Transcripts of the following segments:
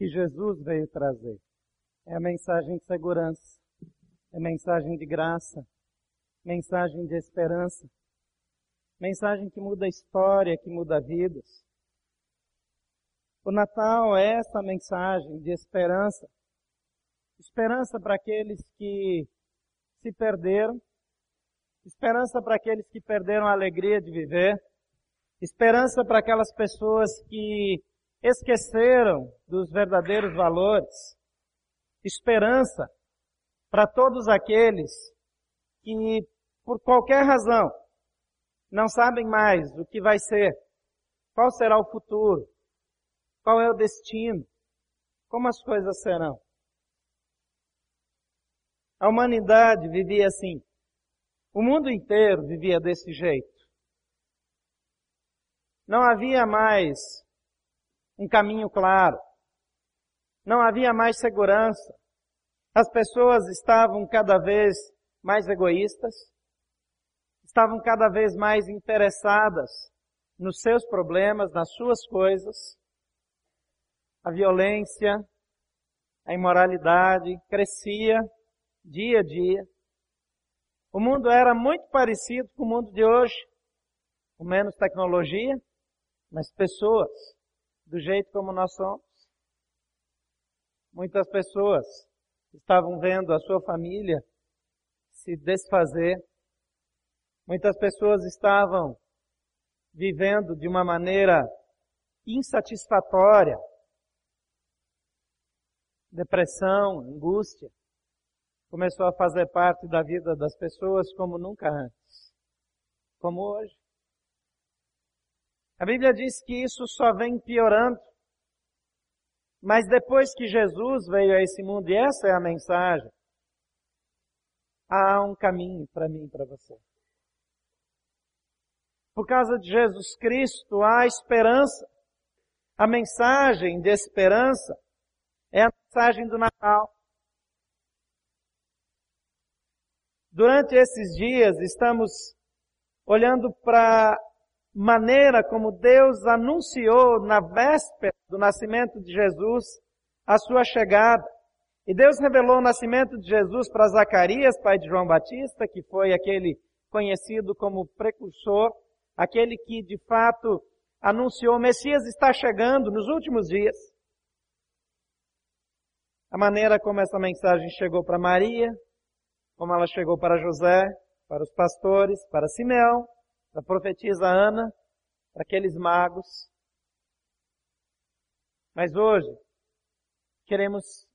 que Jesus veio trazer. É a mensagem de segurança, é a mensagem de graça, mensagem de esperança, mensagem que muda a história, que muda vidas. O Natal é essa mensagem de esperança. Esperança para aqueles que se perderam, esperança para aqueles que perderam a alegria de viver, esperança para aquelas pessoas que esqueceram dos verdadeiros valores, esperança para todos aqueles que, por qualquer razão, não sabem mais o que vai ser, qual será o futuro, qual é o destino, como as coisas serão. A humanidade vivia assim. O mundo inteiro vivia desse jeito. Não havia mais um caminho claro. Não havia mais segurança. As pessoas estavam cada vez mais egoístas, estavam cada vez mais interessadas nos seus problemas, nas suas coisas. A violência, a imoralidade crescia dia a dia. O mundo era muito parecido com o mundo de hoje, com menos tecnologia, mas pessoas do jeito como nós somos. Muitas pessoas estavam vendo a sua família se desfazer. Muitas pessoas estavam vivendo de uma maneira insatisfatória. Depressão, angústia começou a fazer parte da vida das pessoas como nunca antes, como hoje. A Bíblia diz que isso só vem piorando. Mas depois que Jesus veio a esse mundo, e essa é a mensagem, há um caminho para mim e para você. Por causa de Jesus Cristo há esperança. A mensagem de esperança é a mensagem do Natal. Durante esses dias estamos olhando para maneira como Deus anunciou na véspera do nascimento de Jesus a sua chegada. E Deus revelou o nascimento de Jesus para Zacarias, pai de João Batista, que foi aquele conhecido como precursor, aquele que de fato anunciou Messias está chegando nos últimos dias. A maneira como essa mensagem chegou para Maria, como ela chegou para José, para os pastores, para Simeão, para a profetisa Ana, para aqueles magos. Mas hoje, queremos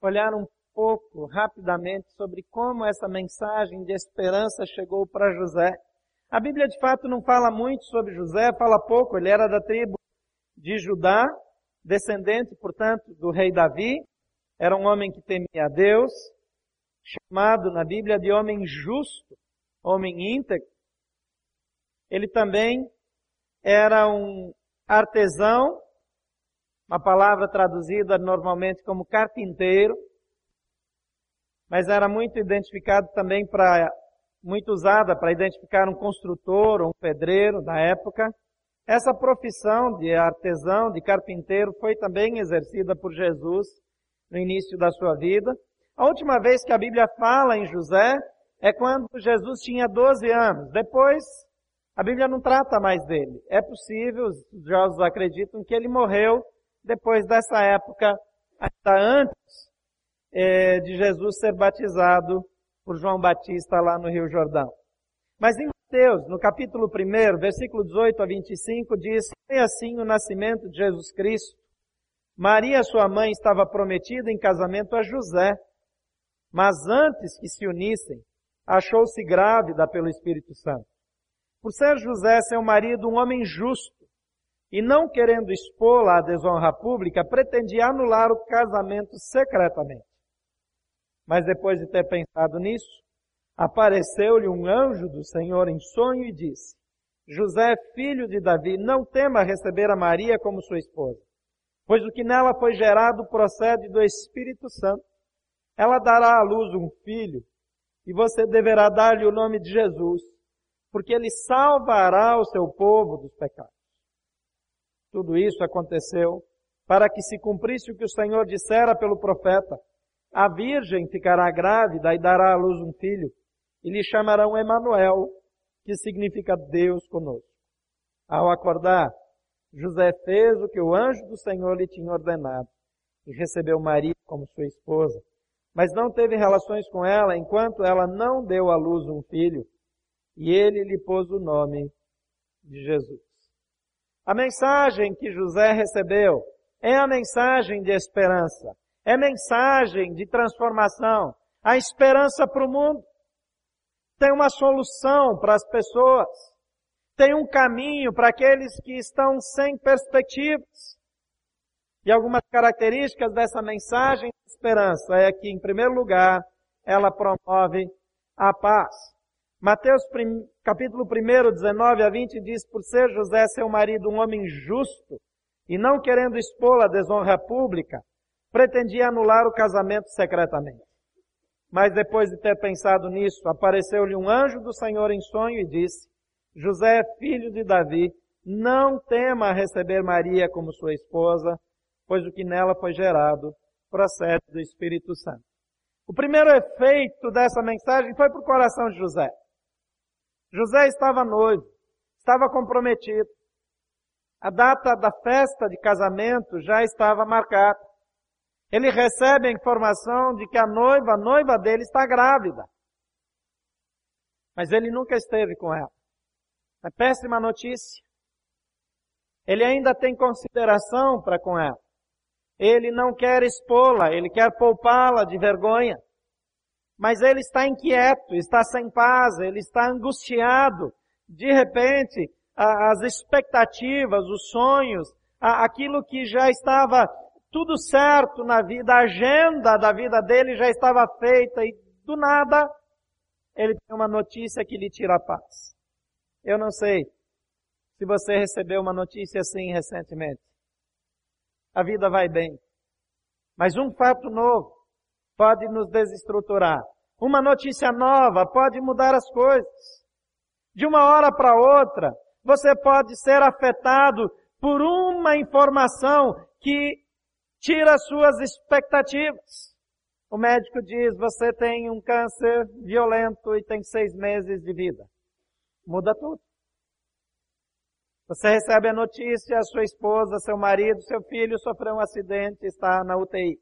olhar um pouco, rapidamente, sobre como essa mensagem de esperança chegou para José. A Bíblia de fato não fala muito sobre José, fala pouco, ele era da tribo de Judá, descendente, portanto, do rei Davi, era um homem que temia a Deus, chamado na Bíblia de homem justo, homem íntegro. Ele também era um artesão, uma palavra traduzida normalmente como carpinteiro, mas era muito identificado também para, muito usada para identificar um construtor ou um pedreiro da época. Essa profissão de artesão, de carpinteiro, foi também exercida por Jesus no início da sua vida. A última vez que a Bíblia fala em José é quando Jesus tinha 12 anos. Depois, a Bíblia não trata mais dele. É possível, os estudiosos acreditam que ele morreu depois dessa época, ainda antes é, de Jesus ser batizado por João Batista lá no Rio Jordão. Mas em Mateus, no capítulo 1, versículo 18 a 25, diz, foi assim o nascimento de Jesus Cristo. Maria, sua mãe, estava prometida em casamento a José, mas antes que se unissem, achou-se grávida pelo Espírito Santo. Por ser José seu marido um homem justo, e não querendo expô-la à desonra pública, pretendia anular o casamento secretamente. Mas depois de ter pensado nisso, apareceu-lhe um anjo do Senhor em sonho e disse, José, filho de Davi, não tema receber a Maria como sua esposa, pois o que nela foi gerado procede do Espírito Santo. Ela dará à luz um filho e você deverá dar-lhe o nome de Jesus, porque ele salvará o seu povo dos pecados. Tudo isso aconteceu para que se cumprisse o que o Senhor dissera pelo profeta. A virgem ficará grávida e dará à luz um filho, e lhe chamarão Emanuel, que significa Deus conosco. Ao acordar, José fez o que o anjo do Senhor lhe tinha ordenado e recebeu Maria como sua esposa. Mas não teve relações com ela enquanto ela não deu à luz um filho, e ele lhe pôs o nome de Jesus. A mensagem que José recebeu é a mensagem de esperança, é mensagem de transformação, a esperança para o mundo. Tem uma solução para as pessoas, tem um caminho para aqueles que estão sem perspectivas. E algumas características dessa mensagem de esperança é que, em primeiro lugar, ela promove a paz. Mateus capítulo 1, 19 a 20 diz, por ser José seu marido um homem justo e não querendo expô-la à desonra pública, pretendia anular o casamento secretamente. Mas depois de ter pensado nisso, apareceu-lhe um anjo do Senhor em sonho e disse, José, filho de Davi, não tema receber Maria como sua esposa, pois o que nela foi gerado procede do Espírito Santo. O primeiro efeito dessa mensagem foi para o coração de José. José estava noivo, estava comprometido. A data da festa de casamento já estava marcada. Ele recebe a informação de que a noiva, a noiva dele está grávida. Mas ele nunca esteve com ela. É péssima notícia. Ele ainda tem consideração para com ela. Ele não quer expô-la, ele quer poupá-la de vergonha. Mas ele está inquieto, está sem paz, ele está angustiado. De repente, as expectativas, os sonhos, aquilo que já estava tudo certo na vida, a agenda da vida dele já estava feita e do nada ele tem uma notícia que lhe tira a paz. Eu não sei se você recebeu uma notícia assim recentemente a vida vai bem. Mas um fato novo pode nos desestruturar. Uma notícia nova pode mudar as coisas. De uma hora para outra, você pode ser afetado por uma informação que tira suas expectativas. O médico diz, você tem um câncer violento e tem seis meses de vida. Muda tudo. Você recebe a notícia, a sua esposa, seu marido, seu filho sofreu um acidente, está na UTI.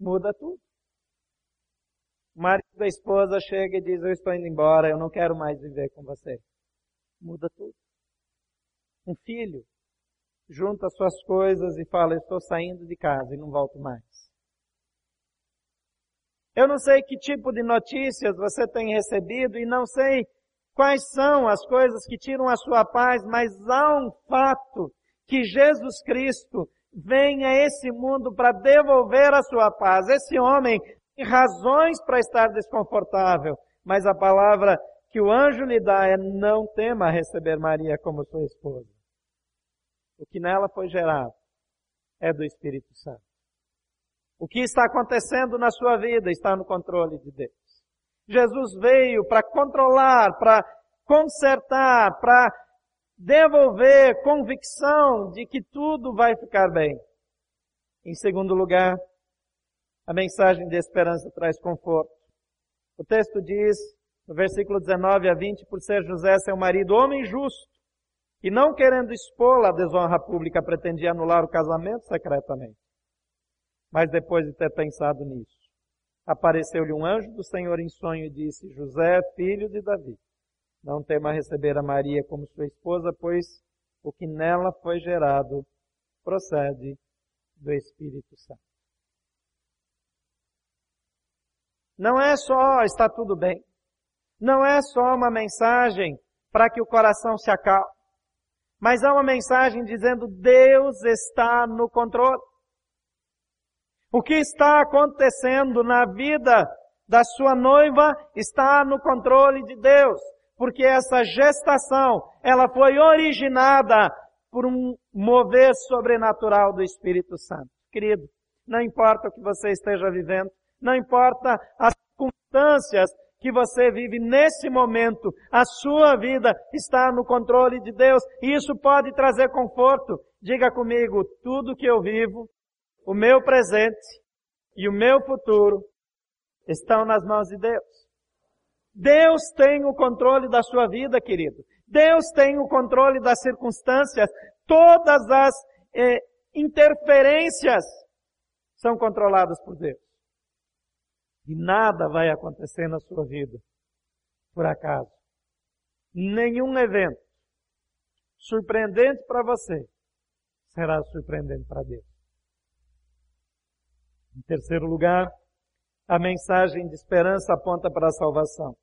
Muda tudo. O marido da esposa chega e diz, eu estou indo embora, eu não quero mais viver com você. Muda tudo. Um filho junta suas coisas e fala, eu estou saindo de casa e não volto mais. Eu não sei que tipo de notícias você tem recebido e não sei quais são as coisas que tiram a sua paz, mas há um fato que Jesus Cristo vem a esse mundo para devolver a sua paz. Esse homem tem razões para estar desconfortável, mas a palavra que o anjo lhe dá é não tema receber Maria como sua esposa. O que nela foi gerado é do Espírito Santo. O que está acontecendo na sua vida está no controle de Deus. Jesus veio para controlar, para consertar, para devolver convicção de que tudo vai ficar bem. Em segundo lugar, a mensagem de esperança traz conforto. O texto diz, no versículo 19 a 20, por ser José seu marido, homem justo, e não querendo expô-la à desonra pública, pretendia anular o casamento secretamente. Mas depois de ter pensado nisso, apareceu-lhe um anjo do Senhor em sonho e disse, José, filho de Davi, não tema receber a Maria como sua esposa, pois o que nela foi gerado procede do Espírito Santo. Não é só está tudo bem. Não é só uma mensagem para que o coração se acalme. Mas é uma mensagem dizendo Deus está no controle. O que está acontecendo na vida da sua noiva está no controle de Deus, porque essa gestação, ela foi originada por um mover sobrenatural do Espírito Santo. Querido, não importa o que você esteja vivendo, não importa as circunstâncias que você vive nesse momento, a sua vida está no controle de Deus e isso pode trazer conforto. Diga comigo, tudo que eu vivo o meu presente e o meu futuro estão nas mãos de Deus. Deus tem o controle da sua vida, querido. Deus tem o controle das circunstâncias. Todas as eh, interferências são controladas por Deus. E nada vai acontecer na sua vida por acaso. Nenhum evento surpreendente para você será surpreendente para Deus. Em terceiro lugar, a mensagem de esperança aponta para a salvação.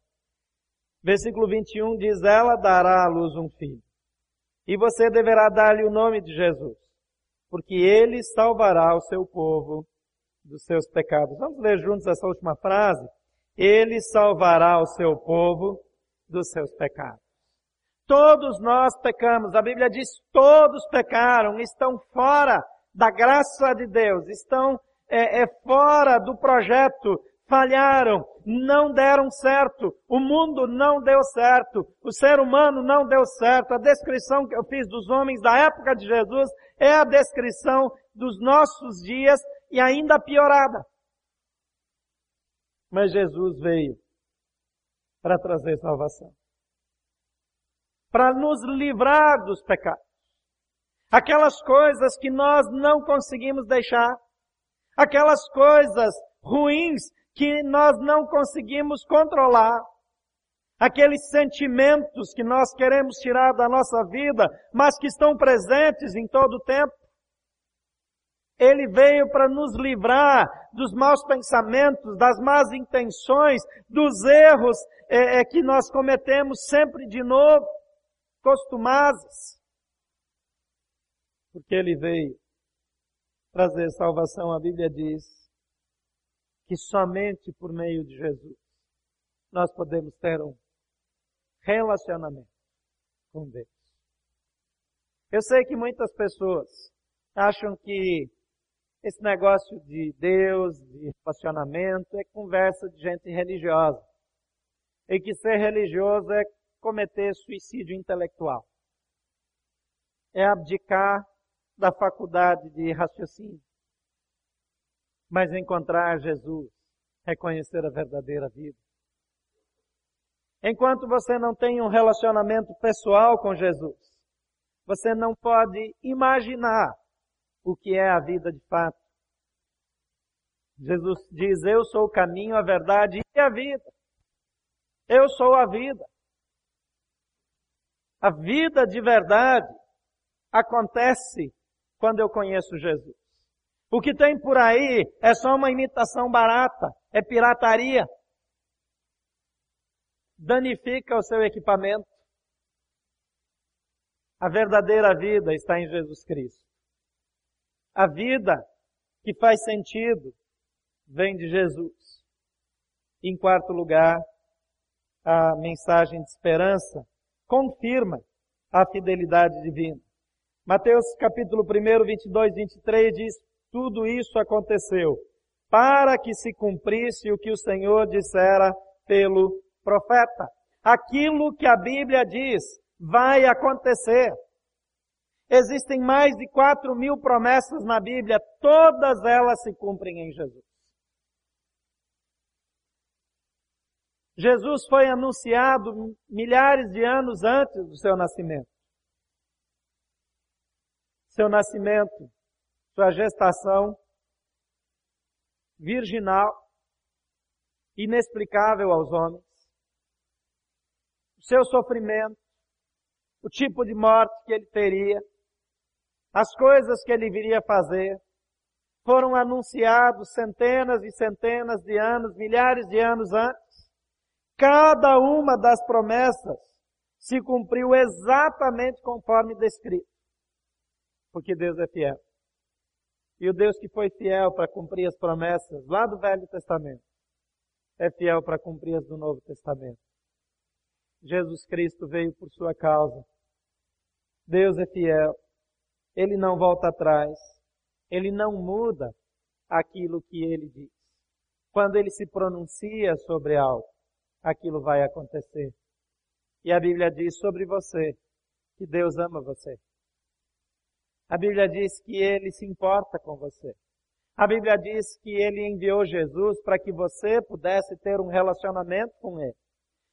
Versículo 21 diz: Ela dará à luz um filho, e você deverá dar-lhe o nome de Jesus, porque ele salvará o seu povo dos seus pecados. Vamos ler juntos essa última frase? Ele salvará o seu povo dos seus pecados. Todos nós pecamos. A Bíblia diz: todos pecaram, estão fora da graça de Deus, estão é, é fora do projeto, falharam, não deram certo, o mundo não deu certo, o ser humano não deu certo. A descrição que eu fiz dos homens da época de Jesus é a descrição dos nossos dias e ainda piorada. Mas Jesus veio para trazer salvação. Para nos livrar dos pecados. Aquelas coisas que nós não conseguimos deixar. Aquelas coisas ruins que nós não conseguimos controlar. Aqueles sentimentos que nós queremos tirar da nossa vida, mas que estão presentes em todo o tempo. Ele veio para nos livrar dos maus pensamentos, das más intenções, dos erros é, é, que nós cometemos sempre de novo, costumados. Porque Ele veio trazer salvação. A Bíblia diz que somente por meio de Jesus nós podemos ter um relacionamento com Deus. Eu sei que muitas pessoas acham que esse negócio de Deus, de relacionamento, é conversa de gente religiosa. E que ser religioso é cometer suicídio intelectual. É abdicar da faculdade de raciocínio. Mas encontrar Jesus é conhecer a verdadeira vida. Enquanto você não tem um relacionamento pessoal com Jesus, você não pode imaginar o que é a vida de fato. Jesus diz: Eu sou o caminho, a verdade e a vida. Eu sou a vida. A vida de verdade acontece quando eu conheço Jesus. O que tem por aí é só uma imitação barata, é pirataria. Danifica o seu equipamento. A verdadeira vida está em Jesus Cristo. A vida que faz sentido vem de Jesus. Em quarto lugar, a mensagem de esperança confirma a fidelidade divina. Mateus capítulo 1, 22, 23 diz, tudo isso aconteceu para que se cumprisse o que o Senhor dissera pelo profeta. Aquilo que a Bíblia diz vai acontecer. Existem mais de quatro mil promessas na Bíblia, todas elas se cumprem em Jesus. Jesus foi anunciado milhares de anos antes do seu nascimento. Seu nascimento, sua gestação, virginal, inexplicável aos homens, o seu sofrimento, o tipo de morte que ele teria, as coisas que ele viria fazer, foram anunciados centenas e centenas de anos, milhares de anos antes. Cada uma das promessas se cumpriu exatamente conforme descrito. Porque Deus é fiel. E o Deus que foi fiel para cumprir as promessas lá do Velho Testamento, é fiel para cumprir as do Novo Testamento. Jesus Cristo veio por sua causa. Deus é fiel. Ele não volta atrás. Ele não muda aquilo que ele diz. Quando ele se pronuncia sobre algo, aquilo vai acontecer. E a Bíblia diz sobre você que Deus ama você. A Bíblia diz que ele se importa com você. A Bíblia diz que ele enviou Jesus para que você pudesse ter um relacionamento com ele.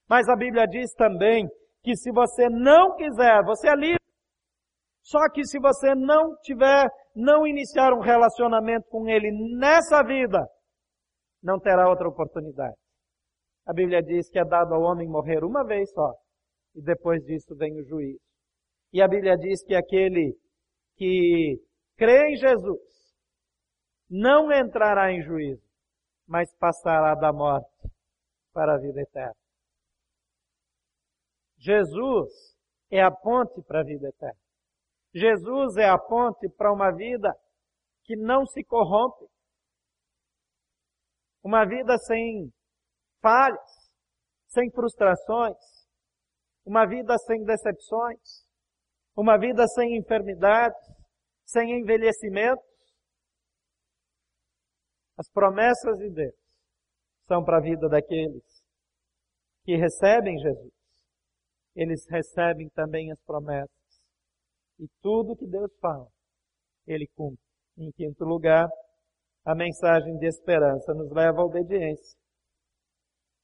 Mas a Bíblia diz também que se você não quiser, você é livre. Só que se você não tiver, não iniciar um relacionamento com ele nessa vida, não terá outra oportunidade. A Bíblia diz que é dado ao homem morrer uma vez só, e depois disso vem o juízo. E a Bíblia diz que aquele que crê em Jesus não entrará em juízo, mas passará da morte para a vida eterna. Jesus é a ponte para a vida eterna. Jesus é a ponte para uma vida que não se corrompe. Uma vida sem falhas, sem frustrações, uma vida sem decepções, uma vida sem enfermidades, sem envelhecimentos. As promessas de Deus são para a vida daqueles que recebem Jesus. Eles recebem também as promessas. E tudo que Deus fala, Ele cumpre. Em quinto lugar, a mensagem de esperança nos leva à obediência.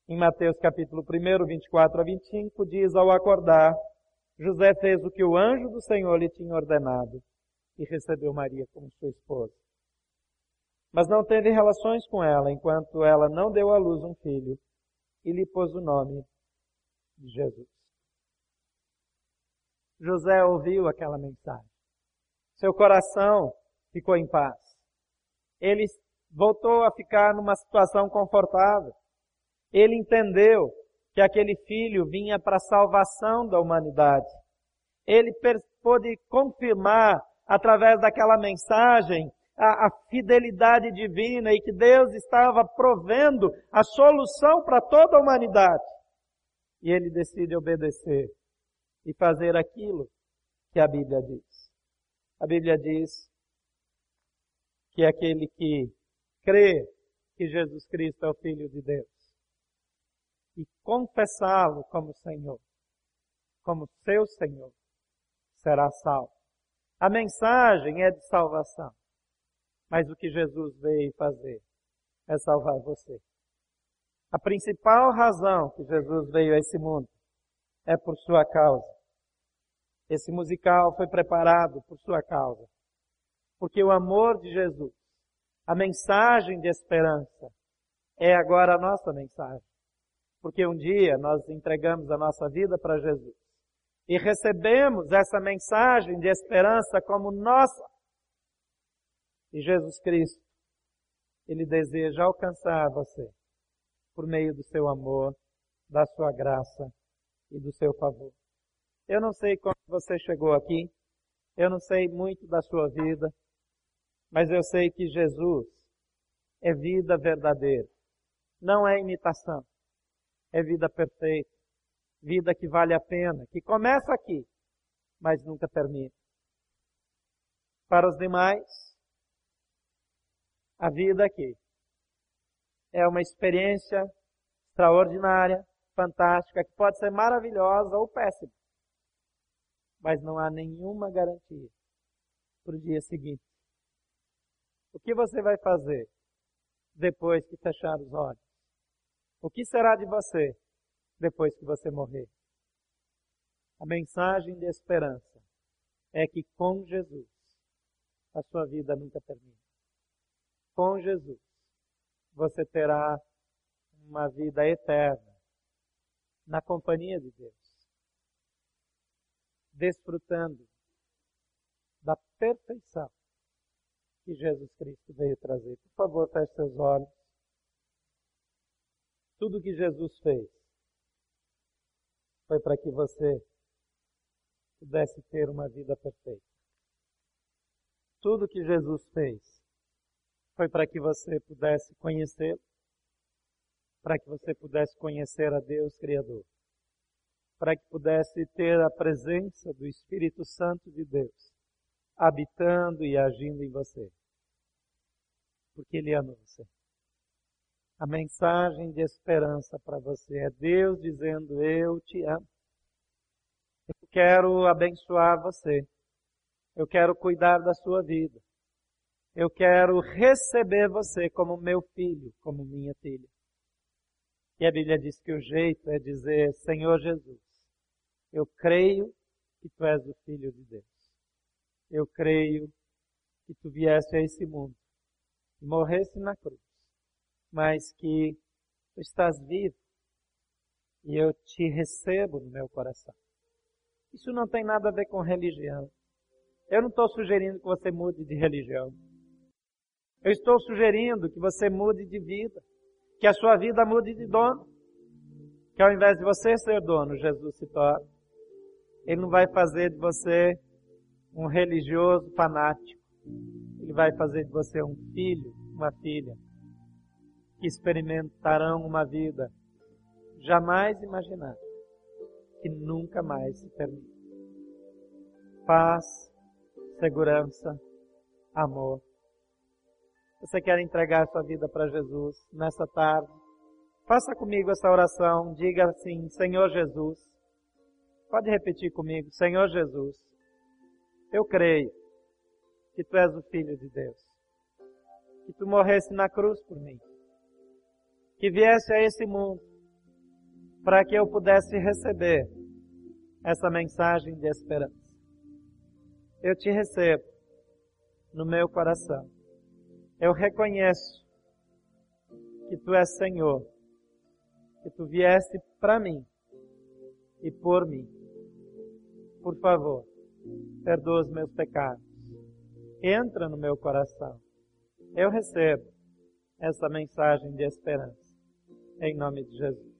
Em Mateus capítulo 1, 24 a 25, diz, ao acordar, José fez o que o anjo do Senhor lhe tinha ordenado e recebeu Maria como sua esposa. Mas não teve relações com ela enquanto ela não deu à luz um filho e lhe pôs o nome de Jesus. José ouviu aquela mensagem. Seu coração ficou em paz. Ele voltou a ficar numa situação confortável. Ele entendeu que aquele filho vinha para a salvação da humanidade. Ele pôde confirmar, através daquela mensagem, a, a, fidelidade divina e que Deus estava provendo a solução para toda a humanidade. E ele decide obedecer e fazer aquilo que a Bíblia diz. A Bíblia diz que aquele que crê que Jesus Cristo é o Filho de Deus e confessá-lo como Senhor, como seu Senhor, será salvo. A mensagem é de salvação, mas o que Jesus veio fazer é salvar você. A principal razão que Jesus veio a esse mundo é por sua causa. Esse musical foi preparado por sua causa. Porque o amor de Jesus, a mensagem de esperança, é agora a nossa mensagem porque um dia nós entregamos a nossa vida para Jesus e recebemos essa mensagem de esperança como nossa. E Jesus Cristo, Ele deseja alcançar você por meio do seu amor, da sua graça e do seu favor. Eu não sei como você chegou aqui, eu não sei muito da sua vida, mas eu sei que Jesus é vida verdadeira, não é imitação. É vida perfeita, vida que vale a pena, que começa aqui, mas nunca termina. Para os demais, a vida aqui é uma experiência extraordinária, fantástica, que pode ser maravilhosa ou péssima, mas não há nenhuma garantia para o dia seguinte. O que você vai fazer depois que fechar os olhos? O que será de você depois que você morrer? A mensagem de esperança é que com Jesus a sua vida nunca termina. Com Jesus você terá uma vida eterna na companhia de Deus, desfrutando da perfeição que Jesus Cristo veio trazer. Por favor, feche seus olhos. Tudo que Jesus fez foi para que você pudesse ter uma vida perfeita. Tudo que Jesus fez foi para que você pudesse conhecê-lo, para que você pudesse conhecer a Deus Criador, para que pudesse ter a presença do Espírito Santo de Deus habitando e agindo em você. Porque Ele ama você. A mensagem de esperança para você é Deus dizendo: Eu te amo. Eu quero abençoar você. Eu quero cuidar da sua vida. Eu quero receber você como meu filho, como minha filha. E a Bíblia diz que o jeito é dizer: Senhor Jesus, eu creio que tu és o Filho de Deus. Eu creio que tu vieste a esse mundo e morresse na cruz, mas que tu estás vivo e eu te recebo no meu coração. Isso não tem nada a ver com religião. Eu não estou sugerindo que você mude de religião. Eu estou sugerindo que você mude de vida, que a sua vida mude de dono. Que ao invés de você ser dono, Jesus se torna. Ele não vai fazer de você um religioso fanático. Ele vai fazer de você um filho, uma filha, que experimentarão uma vida jamais imaginada, que nunca mais se termina. Paz, segurança, amor. Você quer entregar sua vida para Jesus nessa tarde? Faça comigo essa oração. Diga assim: Senhor Jesus. Pode repetir comigo: Senhor Jesus, eu creio que tu és o Filho de Deus. Que tu morresse na cruz por mim. Que viesse a esse mundo para que eu pudesse receber essa mensagem de esperança. Eu te recebo no meu coração. Eu reconheço que tu és Senhor, que tu vieste para mim e por mim. Por favor, perdoa os meus pecados. Entra no meu coração. Eu recebo essa mensagem de esperança. Em nome de Jesus.